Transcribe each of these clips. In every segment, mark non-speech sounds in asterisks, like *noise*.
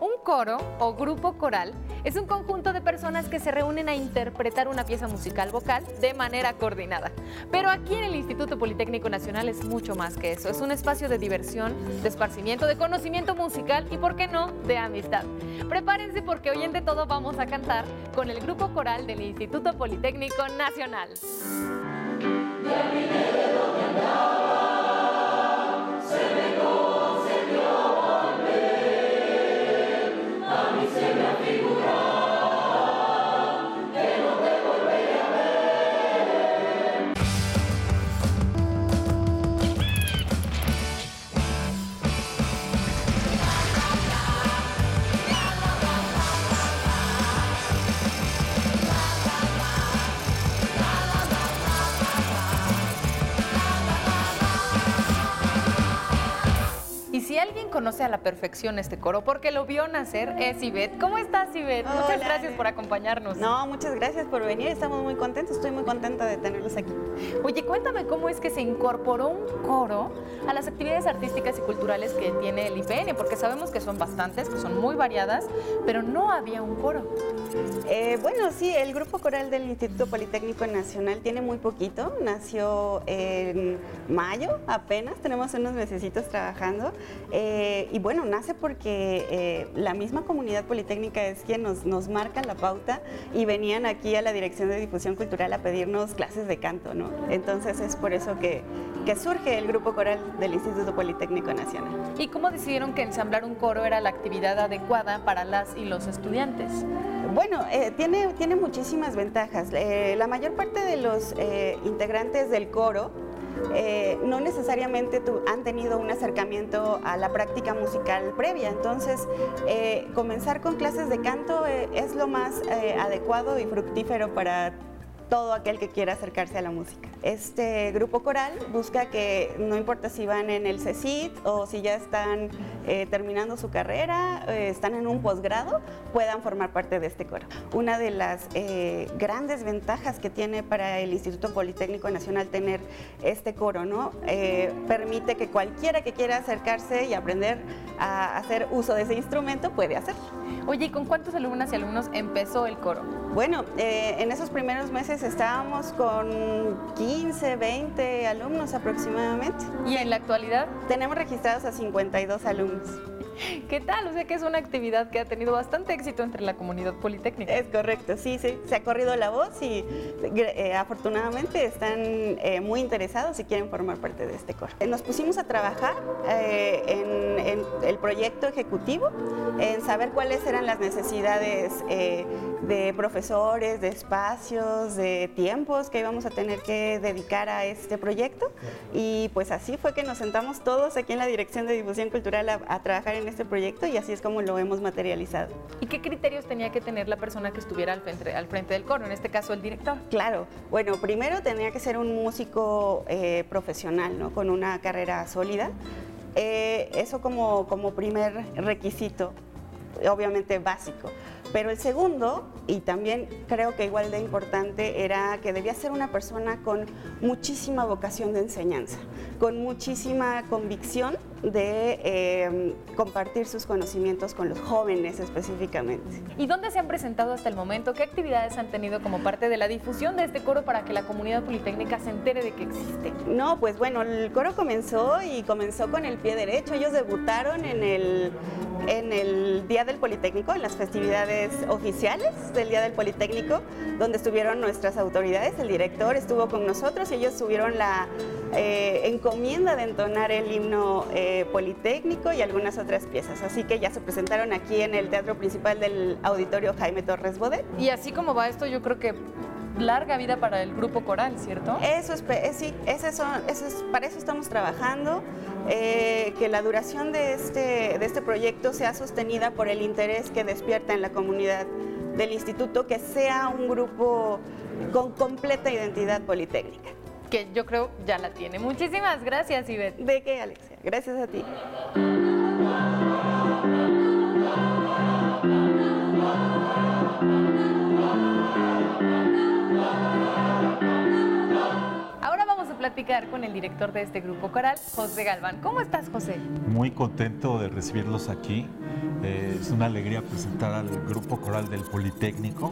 Un coro o grupo coral es un conjunto de personas que se reúnen a interpretar una pieza musical vocal de manera coordinada. Pero aquí en el Instituto Politécnico Nacional es mucho más que eso. Es un espacio de diversión, de esparcimiento, de conocimiento musical y, ¿por qué no?, de amistad. Prepárense porque hoy en de todo vamos a cantar con el grupo coral del Instituto Politécnico Nacional. Conoce a la perfección este coro porque lo vio nacer es Ivette. ¿Cómo estás, Ivette? Muchas Hola, gracias Ivette. por acompañarnos. No, muchas gracias por venir. Estamos muy contentos. Estoy muy contenta de tenerlos aquí. Oye, cuéntame cómo es que se incorporó un coro a las actividades artísticas y culturales que tiene el IPN, porque sabemos que son bastantes, que son muy variadas, pero no había un coro. Eh, bueno, sí, el grupo coral del Instituto Politécnico Nacional tiene muy poquito. Nació en mayo apenas. Tenemos unos mesecitos trabajando. Eh, y bueno, nace porque eh, la misma comunidad politécnica es quien nos, nos marca la pauta y venían aquí a la Dirección de Difusión Cultural a pedirnos clases de canto, ¿no? Entonces es por eso que, que surge el grupo coral del Instituto Politécnico Nacional. ¿Y cómo decidieron que ensamblar un coro era la actividad adecuada para las y los estudiantes? Bueno, eh, tiene, tiene muchísimas ventajas. Eh, la mayor parte de los eh, integrantes del coro eh, no necesariamente tu- han tenido un acercamiento a la práctica musical previa. Entonces, eh, comenzar con clases de canto eh, es lo más adecuado y fructífero para todo aquel que quiera acercarse a la música. Este grupo coral busca que no importa si van en el CECIT o si ya están eh, terminando su carrera, eh, están en un posgrado, puedan formar parte de este coro. Una de las eh, grandes ventajas que tiene para el Instituto Politécnico Nacional tener este coro, ¿no? Permite que cualquiera que quiera acercarse y aprender a hacer uso de ese instrumento puede hacerlo. Oye, ¿y con cuántos alumnas y alumnos empezó el coro? Bueno, eh, en esos primeros meses estábamos con 15, 20 alumnos aproximadamente. ¿Y en la actualidad? Tenemos registrados a 52 alumnos. ¿Qué tal? O sea que es una actividad que ha tenido bastante éxito entre la comunidad politécnica. Es correcto, sí, sí, se ha corrido la voz y eh, afortunadamente están eh, muy interesados y quieren formar parte de este coro. Nos pusimos a trabajar eh, en, en el proyecto ejecutivo, en saber cuáles eran las necesidades eh, de profesores, de espacios, de tiempos que íbamos a tener que dedicar a este proyecto y pues así fue que nos sentamos todos aquí en la Dirección de Difusión Cultural a, a trabajar en este proyecto y así es como lo hemos materializado. ¿Y qué criterios tenía que tener la persona que estuviera al frente, al frente del coro? En este caso, el director. Claro, bueno, primero tenía que ser un músico eh, profesional, ¿no? Con una carrera sólida. Eh, eso como, como primer requisito, obviamente básico. Pero el segundo, y también creo que igual de importante, era que debía ser una persona con muchísima vocación de enseñanza, con muchísima convicción de eh, compartir sus conocimientos con los jóvenes específicamente. ¿Y dónde se han presentado hasta el momento? ¿Qué actividades han tenido como parte de la difusión de este coro para que la comunidad politécnica se entere de que existe? No, pues bueno, el coro comenzó y comenzó con el pie derecho. Ellos debutaron en el, en el Día del Politécnico, en las festividades oficiales del Día del Politécnico, donde estuvieron nuestras autoridades. El director estuvo con nosotros y ellos tuvieron la eh, encomienda de entonar el himno eh, politécnico y algunas otras piezas. Así que ya se presentaron aquí en el Teatro Principal del Auditorio Jaime Torres Bodet. Y así como va esto, yo creo que larga vida para el grupo coral, ¿cierto? Eso es, eh, sí, ese son, eso es- para eso estamos trabajando, eh, que la duración de este, de este proyecto sea sostenida por el interés que despierta en la comunidad del instituto, que sea un grupo con completa identidad politécnica. Que yo creo ya la tiene. Muchísimas gracias, Ivette. ¿De qué, Alexia? Gracias a ti. Platicar con el director de este grupo coral, José Galván. ¿Cómo estás, José? Muy contento de recibirlos aquí Eh, es una alegría presentar al grupo coral del Politécnico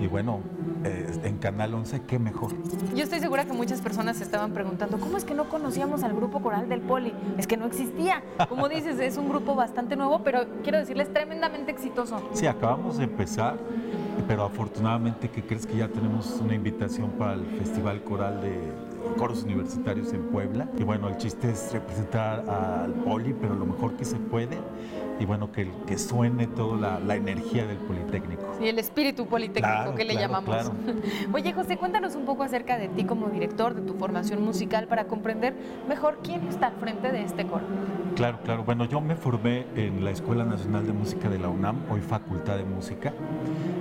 y bueno, eh, en Canal 11, qué mejor. Yo estoy segura que muchas personas se estaban preguntando, ¿cómo es que no conocíamos al grupo coral del Poli? Es que no existía. Como dices, es un grupo bastante nuevo, pero quiero decirles, tremendamente exitoso. Sí, acabamos de empezar, pero afortunadamente, ¿qué crees que ya tenemos una invitación para el Festival Coral de coros universitarios en Puebla. Y bueno, el chiste es representar al poli, pero lo mejor que se puede. Y bueno, que, que suene toda la, energía del Politécnico. Y el espíritu politécnico que le llamamos. *laughs* Oye, José, cuéntanos un poco acerca de ti como director, de tu formación musical, para comprender mejor quién está al frente de este coro. Claro, claro. Bueno, yo me formé en la Escuela Nacional de Música de la UNAM, hoy Facultad de Música.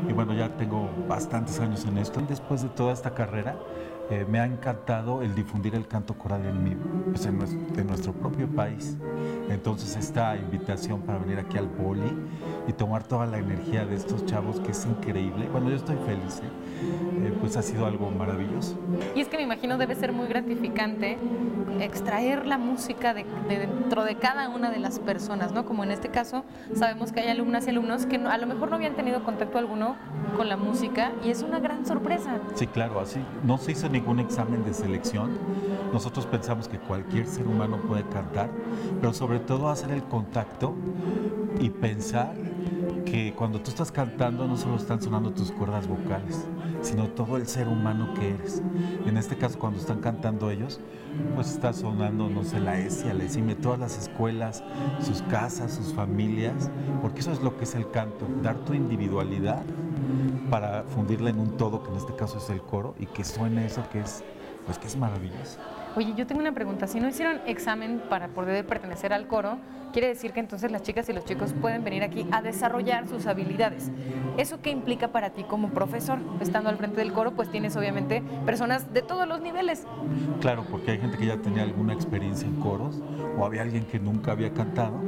Y bueno, ya tengo bastantes años en esto. Después de toda esta carrera, eh, me ha encantado el difundir el canto coral en, mi, pues en, nuestro, propio país. Entonces esta invitación para venir aquí al Poli y tomar toda la energía de estos chavos que es increíble. Bueno, yo estoy feliz, ¿eh? Eh, pues ha sido algo maravilloso. Y es que me imagino debe ser muy gratificante extraer la música de, dentro de cada una de las personas, ¿no? Como en este caso sabemos que hay alumnas y alumnos que a lo mejor no habían tenido contacto alguno con la música y es una gran sorpresa. Sí, claro, así no se hizo ningún examen de selección. Nosotros pensamos que cualquier ser humano puede cantar, pero sobre todo hacer el contacto y pensar que cuando tú estás cantando no solo están sonando tus cuerdas vocales, sino todo el ser humano que eres. En este caso, cuando están cantando ellos, pues está sonando, no sé, la ESIA, la ESIME, todas las escuelas, sus casas, sus familias, porque eso es lo que es el canto, dar tu individualidad para fundirla en un todo, que en este caso es el coro, y que suene eso que es, pues que es maravilloso. Oye, yo tengo una pregunta. Si no hicieron examen para poder pertenecer al coro, quiere decir que entonces las chicas y los chicos pueden venir aquí a desarrollar sus habilidades. ¿Eso qué implica para ti como profesor? Estando al frente del coro, pues tienes obviamente personas de todos los niveles. Claro, porque hay gente que ya tenía alguna experiencia en coros o había alguien que nunca había cantado.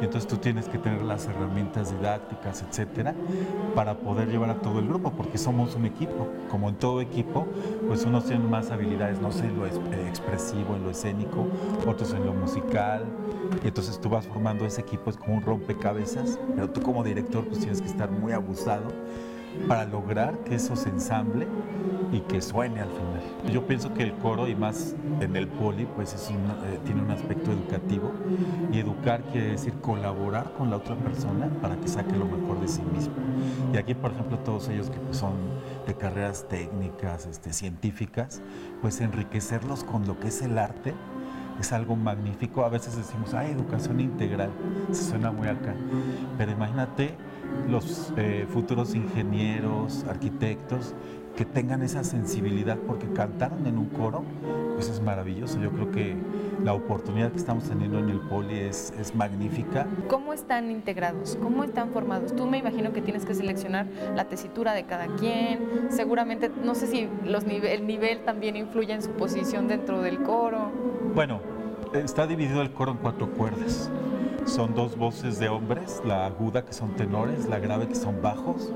Y entonces tú tienes que tener las herramientas didácticas, etcétera, para poder llevar a todo el grupo, porque somos un equipo. Como en todo equipo, pues unos tienen más habilidades, no sé, en lo eh, expresivo, en lo escénico, otros en lo musical. Y entonces tú vas formando ese equipo, es como un rompecabezas, pero tú como director pues tienes que estar muy abusado para lograr que eso se ensamble y que suene al final. Yo pienso que el coro y más en el poli pues es eh, tiene un aspecto educativo y educar quiere decir colaborar con la otra persona para que saque lo mejor de sí mismo. Y aquí por ejemplo todos ellos que pues, son de carreras técnicas, este, científicas, pues enriquecerlos con lo que es el arte es algo magnífico. A veces decimos, ay, educación integral, se suena muy acá. Pero imagínate los eh, futuros ingenieros, arquitectos, que tengan esa sensibilidad porque cantaron en un coro, pues es maravilloso. Yo creo que la oportunidad que estamos teniendo en el Poli es, es magnífica. ¿Cómo están integrados? ¿Cómo están formados? Tú me imagino que tienes que seleccionar la tesitura de cada quien. Seguramente, no sé si los el nivel también influye en su posición dentro del coro. Bueno, está dividido el coro en cuatro cuerdas. Son dos voces de hombres, la aguda que son tenores, la grave que son bajos.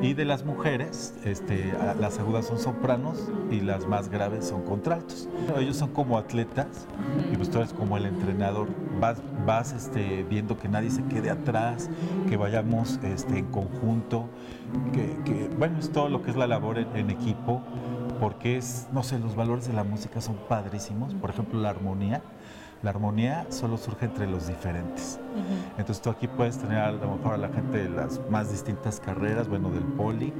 Y de las mujeres, este, las agudas son sopranos y las más graves son contraltos. Ellos son como atletas y pues tú eres como el entrenador. Vas, vas este, viendo que nadie se quede atrás, que vayamos este, en conjunto, que, bueno, es todo lo que es la labor en equipo porque es, no sé, los valores de la música son padrísimos. Por ejemplo, la armonía. La armonía solo surge entre los diferentes. Entonces tú aquí puedes tener a lo mejor a la gente de las más distintas carreras, bueno, del poli,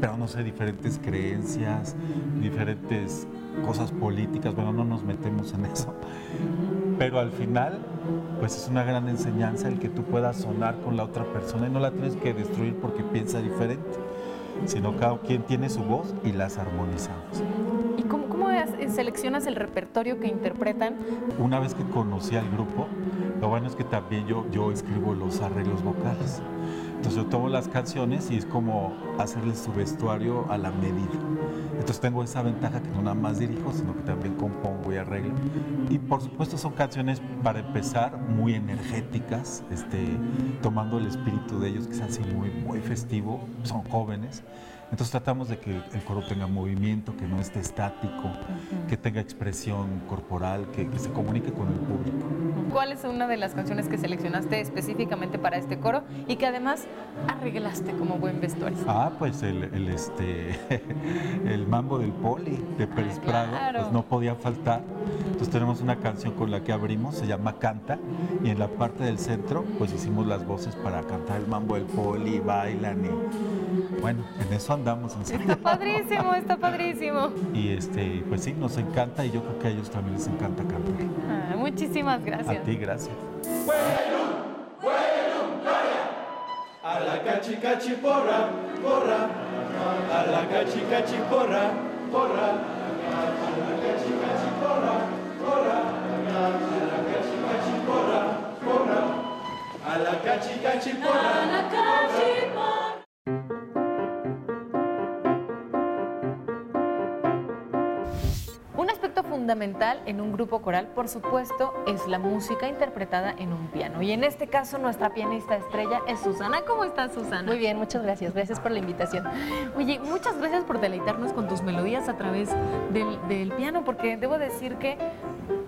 pero no sé, diferentes creencias, diferentes cosas políticas, bueno, no nos metemos en eso. Pero al final, pues es una gran enseñanza el que tú puedas sonar con la otra persona y no la tienes que destruir porque piensa diferente sino cada quien tiene su voz y las armonizamos. ¿Y cómo, cómo seleccionas el repertorio que interpretan? Una vez que conocí al grupo, lo bueno es que también yo, yo escribo los arreglos vocales. Entonces yo tomo las canciones y es como hacerles su vestuario a la medida. Entonces tengo esa ventaja que no nada más dirijo, sino que también compongo y arreglo. Y por supuesto son canciones para empezar muy energéticas, este, tomando el espíritu de ellos que es así muy, muy festivo, son jóvenes. Entonces tratamos de que el coro tenga movimiento, que no esté estático, que tenga expresión corporal, que, se comunique con el público. ¿Cuál es una de las canciones que seleccionaste específicamente para este coro y que además arreglaste como buen vestuario? Ah, pues el, este, *laughs* el mambo del poli de Pérez Prado, pues no podía faltar. Entonces tenemos una canción con la que abrimos, se llama Canta, y en la parte del centro pues hicimos las voces para cantar el mambo del poli, bailan y bueno, en eso Está padrísimo, está padrísimo. Y este, pues sí, nos encanta y yo creo que a ellos también les encanta cantar. Ah, muchísimas gracias. A ti, gracias. Bueno, bueno, gloria. A la cachi cachi porra, porra. A la cachi cachi porra, porra. A la cachi cachi porra, porra. A la cachi cachi porra, porra. A la cachi cachi porra. A la cachi porra. Fundamental en un grupo coral, por supuesto, es la música interpretada en un piano. Y en este caso, nuestra pianista estrella es Susana. ¿Cómo estás, Susana? Muy bien, muchas gracias. Gracias por la invitación. Oye, muchas gracias por deleitarnos con tus melodías a través del, del piano, porque debo decir que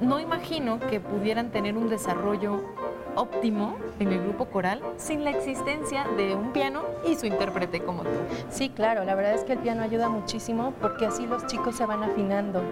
no imagino que pudieran tener un desarrollo óptimo en el grupo coral sin la existencia de un piano y su intérprete como tú. Sí, claro, la verdad es que el piano ayuda muchísimo porque así los chicos se van afinando.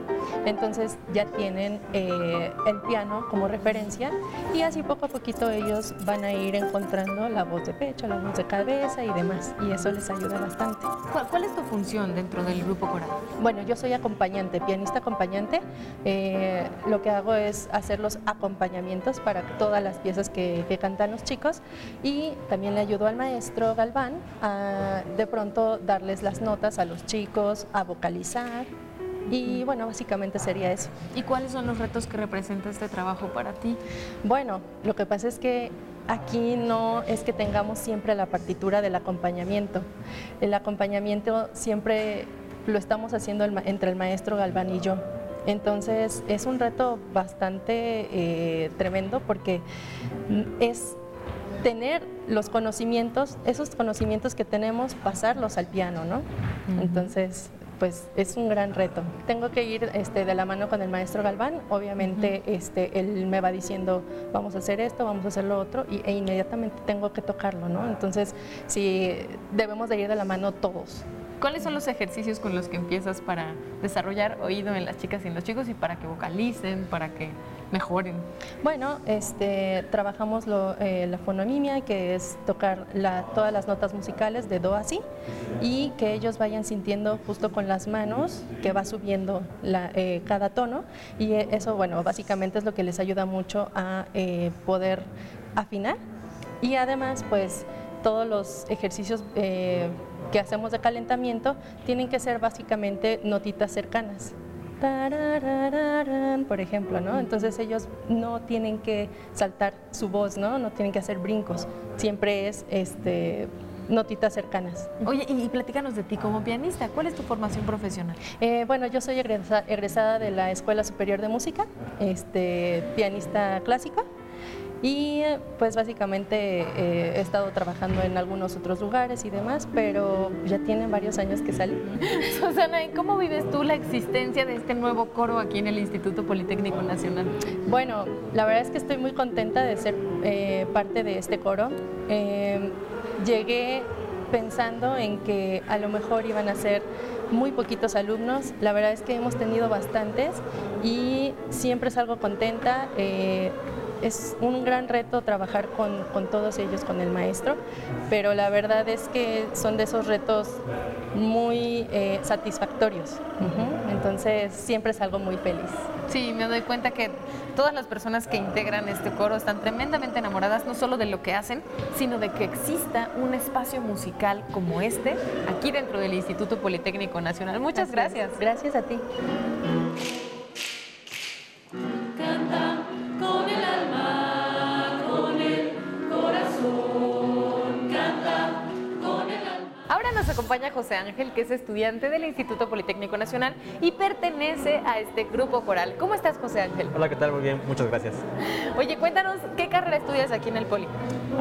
Entonces ya tienen eh, el piano como referencia y así poco a poquito ellos van a ir encontrando la voz de pecho, la voz de cabeza y demás. Y eso les ayuda bastante. ¿Cuál, es tu función dentro del grupo coral? Bueno, yo soy acompañante, pianista acompañante. Eh, lo que hago es hacer los acompañamientos para todas las piezas que, cantan los chicos y también le ayudo al maestro Galván a de pronto darles las notas a los chicos, a vocalizar. Y bueno, básicamente sería eso. ¿Y cuáles son los retos que representa este trabajo para ti? Bueno, lo que pasa es que aquí no es que tengamos siempre la partitura del acompañamiento. El acompañamiento siempre lo estamos haciendo entre el maestro Galván y yo. Entonces es un reto bastante eh, tremendo porque es tener los conocimientos, esos conocimientos que tenemos, pasarlos al piano, ¿no? Entonces, pues es un gran reto. Tengo que ir este, de la mano con el maestro Galván, obviamente este, él me va diciendo, vamos a hacer esto, vamos a hacer lo otro, y, e inmediatamente tengo que tocarlo, ¿no? Entonces, sí, debemos de ir de la mano todos. ¿Cuáles son los ejercicios con los que empiezas para desarrollar oído en las chicas y en los chicos y para que vocalicen, para que mejoren? Bueno, este, trabajamos eh, la fonomimia, que es tocar todas las notas musicales de do a si y que ellos vayan sintiendo justo con las manos que va subiendo eh, cada tono y eso, bueno, básicamente es lo que les ayuda mucho a eh, poder afinar y además, pues, todos los ejercicios que hacemos de calentamiento tienen que ser básicamente notitas cercanas. Por ejemplo, ¿no? Entonces ellos no tienen que saltar su voz, ¿no? No tienen que hacer brincos. Siempre es este notitas cercanas. Oye, y, platícanos de ti como pianista. ¿Cuál es tu formación profesional? Eh, bueno, yo soy egresada de la Escuela Superior de Música, este, pianista clásica. Y pues básicamente eh, he estado trabajando en algunos otros lugares y demás, pero ya tienen varios años que salí. *laughs* Susana, ¿y cómo vives tú la existencia de este nuevo coro aquí en el Instituto Politécnico Nacional? Bueno, la verdad es que estoy muy contenta de ser eh, parte de este coro. Eh, llegué pensando en que a lo mejor iban a ser muy poquitos alumnos. La verdad es que hemos tenido bastantes y siempre salgo contenta es un gran reto trabajar con, todos ellos, con el maestro, pero la verdad es que son de esos retos muy eh, satisfactorios. Entonces siempre es algo muy feliz. Sí, me doy cuenta que todas las personas que integran este coro están tremendamente enamoradas no solo de lo que hacen, sino de que exista un espacio musical como este aquí dentro del Instituto Politécnico Nacional. Muchas gracias. Gracias a ti. Nos acompaña José Ángel, que es estudiante del Instituto Politécnico Nacional y pertenece a este grupo coral. ¿Cómo estás, José Ángel? Hola, ¿qué tal? Muy bien, muchas gracias. Oye, cuéntanos, ¿qué carrera estudias aquí en el Poli?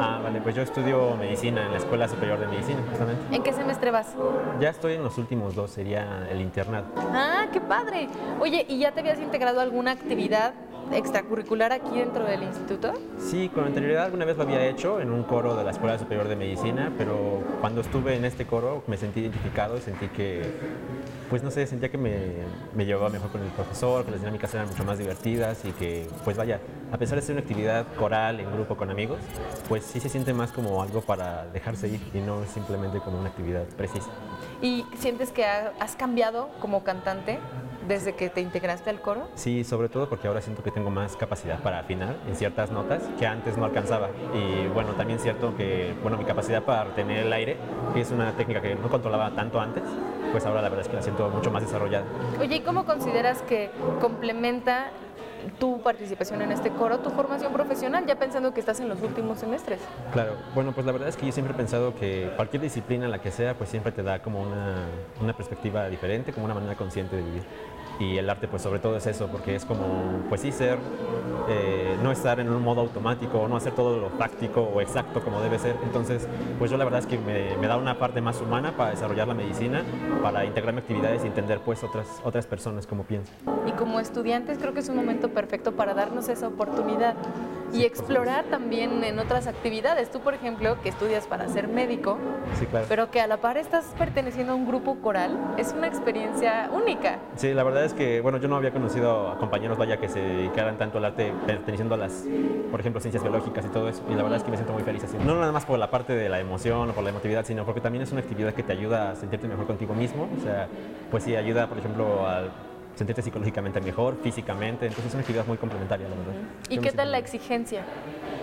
Ah, vale, pues yo estudio medicina en la Escuela Superior de Medicina, justamente. ¿En qué semestre vas? Ya estoy en los últimos dos, sería el internado. Ah, qué padre. Oye, ¿y ya te habías integrado a alguna actividad extracurricular aquí dentro del instituto? Sí, con anterioridad alguna vez lo había hecho en un coro de la Escuela Superior de Medicina, pero cuando estuve en este coro me sentí identificado sentí que, pues no sé, sentía que me, me llevaba mejor con el profesor, que las dinámicas eran mucho más divertidas y que, pues vaya, a pesar de ser una actividad coral en grupo con amigos, pues sí se siente más como algo para dejarse ir y no simplemente como una actividad precisa. ¿Y sientes que has cambiado como cantante desde que te integraste al coro? Sí, sobre todo porque ahora siento que tengo más capacidad para afinar en ciertas notas que antes no alcanzaba. Y bueno, también es cierto que bueno, mi capacidad para retener el aire, que es una técnica que no controlaba tanto antes, pues ahora la verdad es que la siento mucho más desarrollada. Oye, ¿y cómo consideras que complementa tu participación en este coro, tu formación profesional, ya pensando que estás en los últimos semestres? Claro, bueno, pues la verdad es que yo siempre he pensado que cualquier disciplina, la que sea, pues siempre te da como una, una perspectiva diferente, como una manera consciente de vivir y el arte pues sobre todo es eso, porque es como, pues sí, ser, eh, no estar en un modo automático, no hacer todo lo práctico o exacto como debe ser. Entonces, pues yo la verdad es que me, me da una parte más humana para desarrollar la medicina, para integrarme actividades y entender pues otras, otras personas como piensan. Y como estudiantes creo que es un momento perfecto para darnos esa oportunidad y explorar también en otras actividades. Tú, por ejemplo, que estudias para ser médico, sí, claro. pero que a la par estás perteneciendo a un grupo coral, es una experiencia única. Sí, la verdad es que, bueno, yo no había conocido a compañeros, vaya, que se dedicaran tanto al arte perteneciendo a las, por ejemplo, ciencias biológicas y todo eso, y la verdad es que me siento muy feliz así. No nada más por la parte de la emoción o por la emotividad, sino porque también es una actividad que te ayuda a sentirte mejor contigo mismo, o sea, pues sí, ayuda, por ejemplo, al sentirte psicológicamente mejor, físicamente, entonces es una actividad muy complementaria, la verdad. ¿Y qué tal la exigencia?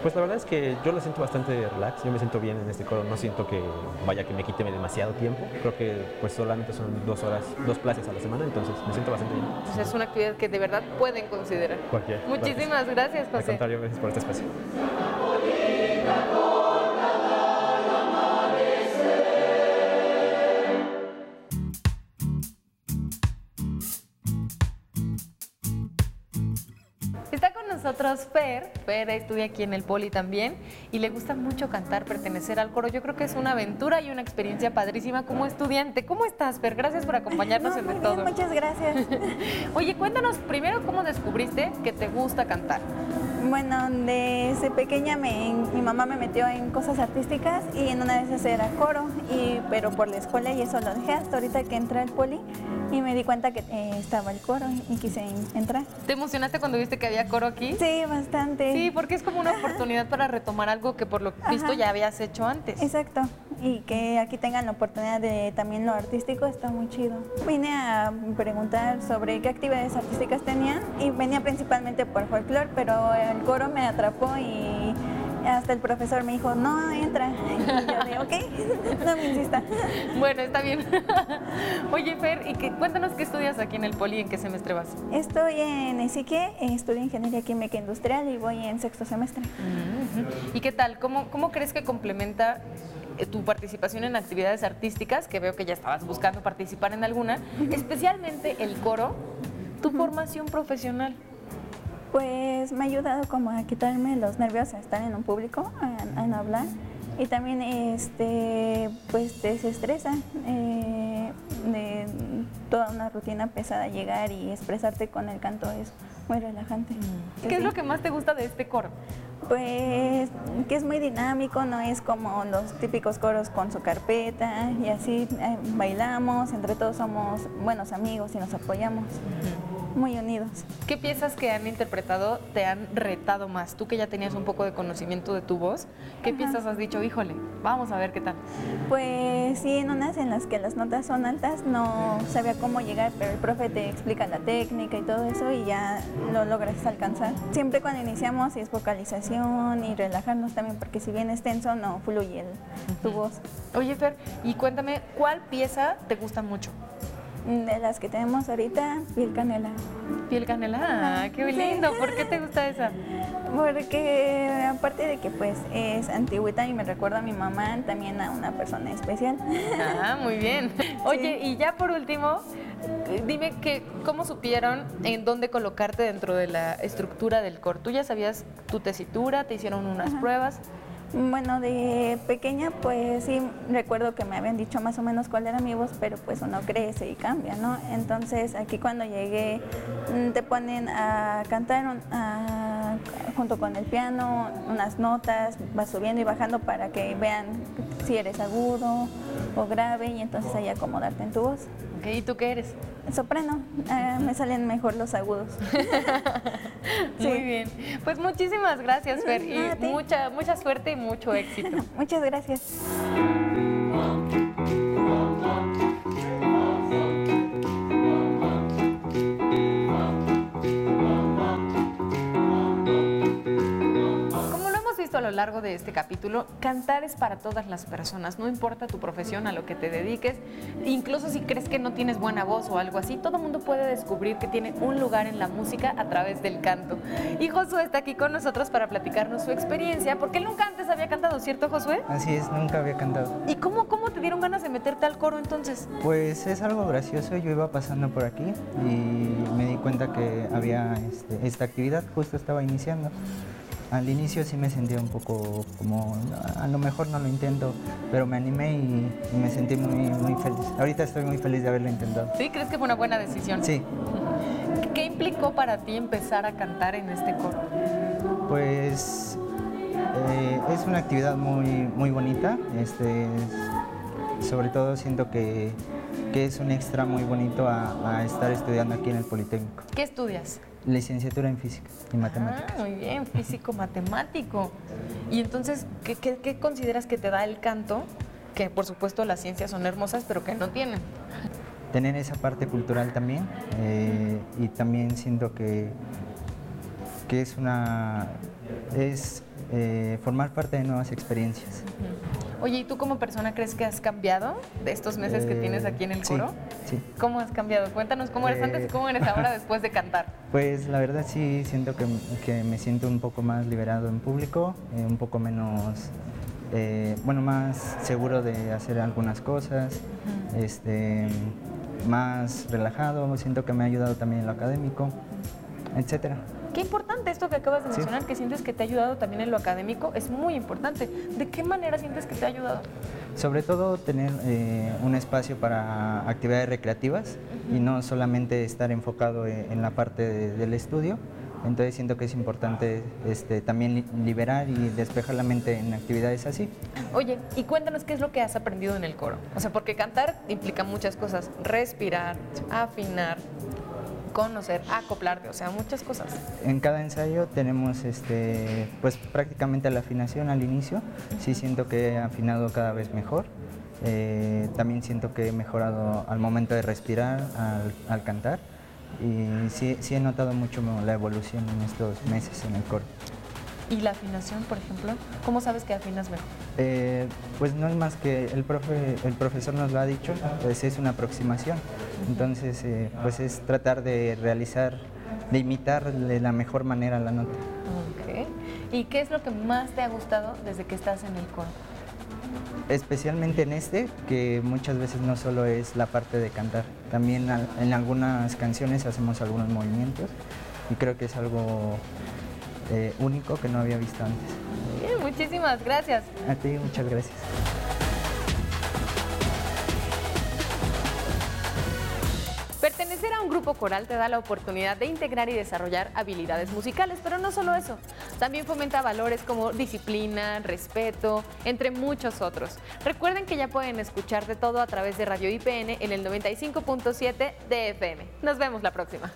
Pues la verdad es que yo lo siento bastante relax, yo me siento bien en este coro, no siento que vaya que me quite demasiado tiempo, creo que pues solamente son dos horas, dos clases a la semana, entonces me siento bastante bien. Pues es una actividad que de verdad pueden considerar. Cualquier. Muchísimas gracias, José. Al contrario, gracias por este espacio. Nosotros Fer. Fer estudia aquí en el Poli también y le gusta mucho cantar, pertenecer al coro. Yo creo que es una aventura y una experiencia padrísima como estudiante. ¿Cómo estás, Fer? Gracias por acompañarnos no, en muy de bien, todo. Muchas gracias. *laughs* Oye, cuéntanos primero cómo descubriste que te gusta cantar. Bueno, desde pequeña me, mi mamá me metió en cosas artísticas y en una vez era coro, y, pero por la escuela y eso lo dejé hasta ahorita que entré al poli y me di cuenta que eh, estaba el coro y quise entrar. ¿Te emocionaste cuando viste que había coro aquí? Sí, bastante. Sí, porque es como una oportunidad para retomar algo que por lo visto Ajá. ya habías hecho antes. Exacto. Y que aquí tengan la oportunidad de también lo artístico está muy chido. Vine a preguntar sobre qué actividades artísticas tenían y venía principalmente por folclore, pero el coro me atrapó y hasta el profesor me dijo, no, entra. *laughs* Y yo de, ok, *laughs* no me insista. *laughs* Bueno, está bien. Oye, Fer, ¿y qué, cuéntanos qué estudias aquí en el Poli y en qué semestre vas. Estoy en Esique, estudio Ingeniería Química Industrial y voy en sexto semestre. ¿Y qué tal? ¿Cómo, cómo crees que complementa eh, tu participación en actividades artísticas, que veo que ya estabas buscando participar en alguna, especialmente el coro, tu formación profesional? Pues me ha ayudado como a quitarme los nervios a estar en un público, a, a no hablar. Y también este, pues te desestresa eh, de toda una rutina pesada llegar y expresarte con el canto es muy relajante. ¿Qué es lo que más te gusta de este coro? Pues que es muy dinámico, no es como los típicos coros con su carpeta y así eh, bailamos, entre todos somos buenos amigos y nos apoyamos, muy unidos. ¿Qué piezas que han interpretado te han retado más? Tú que ya tenías un poco de conocimiento de tu voz, ¿qué piezas has dicho, híjole, vamos a ver qué tal? Pues sí, en unas en las que las notas son altas no sabía cómo llegar, pero el profe te explica la técnica y todo eso y ya lo logras alcanzar. Siempre cuando iniciamos es vocalización y relajarnos también, porque si bien es tenso no fluye el- tu voz. Oye, Fer, y cuéntame, ¿cuál pieza te gusta mucho? De las que tenemos ahorita, piel canela. Piel canela, ah, qué Sí. lindo. ¿Por qué te gusta esa? Porque aparte de que pues es antigüita y me recuerda a mi mamá, también a una persona especial. Ah, *laughs* muy bien. Oye, y ya por último, dime que cómo supieron en dónde colocarte dentro de la estructura del coro. ¿Tú ya sabías tu tesitura? ¿Te hicieron unas pruebas? Bueno, de pequeña pues sí recuerdo que me habían dicho más o menos cuál era mi voz, pero pues uno crece y cambia, ¿no? Entonces aquí cuando llegué mm, te ponen a cantar un- junto con el piano unas notas, vas subiendo y bajando para que vean si eres agudo o grave y entonces ahí acomodarte en tu voz. ¿Y tú qué eres? Soprano, ah, me salen mejor los agudos. *laughs* Sí. Muy bien. Pues muchísimas gracias, Fer, y mucha, mucha suerte y mucho éxito. *laughs* Muchas gracias. Lo largo de este capítulo, cantar es para todas las personas, no importa tu profesión, a lo que te dediques, incluso si crees que no tienes buena voz o algo así, todo mundo puede descubrir que tiene un lugar en la música a través del canto. Y Josué está aquí con nosotros para platicarnos su experiencia, porque él nunca antes había cantado, ¿cierto Josué? Así es, nunca había cantado. ¿Y cómo, cómo te dieron ganas de meterte al coro entonces? Pues es algo gracioso, yo iba pasando por aquí y me di cuenta que había este, esta actividad, justo estaba iniciando. Al inicio sí me sentía un poco como, a lo mejor no lo intento, pero me animé y, y me sentí muy, muy feliz. Ahorita estoy muy feliz de haberlo intentado. ¿Sí? ¿Crees que fue una buena decisión? Sí, ¿Qué implicó para ti empezar a cantar en este coro? pues eh, es una actividad muy, muy bonita. Este, es- sobre todo siento que, que es un extra muy bonito a, a estar estudiando aquí en el Politécnico. ¿Qué estudias? Licenciatura en física y matemáticas. Ah, muy bien, físico matemático. Y entonces, ¿qué, qué, qué consideras que te da el canto? Que por supuesto las ciencias son hermosas, pero que no tienen. Tener esa parte cultural también eh, y también siento que, que es una es eh, formar parte de nuevas experiencias. Oye, ¿y tú como persona crees que has cambiado de estos meses que Eh, tienes aquí en el sí, coro? Sí, ¿Cómo has cambiado? Cuéntanos cómo eres antes y Eh, cómo eres ahora *laughs* después de cantar. Pues la verdad sí siento que, que me siento un poco más liberado en público, eh, un poco menos, eh, bueno, más seguro de hacer algunas cosas, este, más relajado, siento que me ha ayudado también en lo académico, etcétera. Qué importante esto que acabas de Sí. mencionar, que sientes que te ha ayudado también en lo académico, es muy importante. ¿De qué manera sientes que te ha ayudado? Sobre todo tener eh, un espacio para actividades recreativas y no solamente estar enfocado e- en la parte de- del estudio. Entonces siento que es importante este, también li- liberar y despejar la mente en actividades así. Oye, y cuéntanos qué es lo que has aprendido en el coro. O sea, porque cantar implica muchas cosas. Respirar, afinar, conocer, acoplarte, o sea, muchas cosas. En cada ensayo tenemos este, pues prácticamente la afinación al inicio. Sí siento que he afinado cada vez mejor. Eh, también siento que he mejorado al momento de respirar, al, al cantar. Y sí, sí he notado mucho la evolución en estos meses en el coro. Y la afinación, por ejemplo, ¿cómo sabes que afinas mejor? Eh, pues no es más que el, profe, el profesor nos lo ha dicho, pues es una aproximación. Entonces, eh, pues es tratar de realizar, de imitar de la mejor manera la nota. Ok. ¿Y qué es lo que más te ha gustado desde que estás en el coro? Especialmente en este, que muchas veces no solo es la parte de cantar, también en algunas canciones hacemos algunos movimientos y creo que es algo eh, único que no había visto antes. Bien, muchísimas gracias. A ti, muchas gracias. Pertenecer a un grupo coral te da la oportunidad de integrar y desarrollar habilidades musicales, pero no solo eso, también fomenta valores como disciplina, respeto, entre muchos otros. Recuerden que ya pueden escuchar de todo a través de Radio IPN en el 95.7 de FM. Nos vemos la próxima.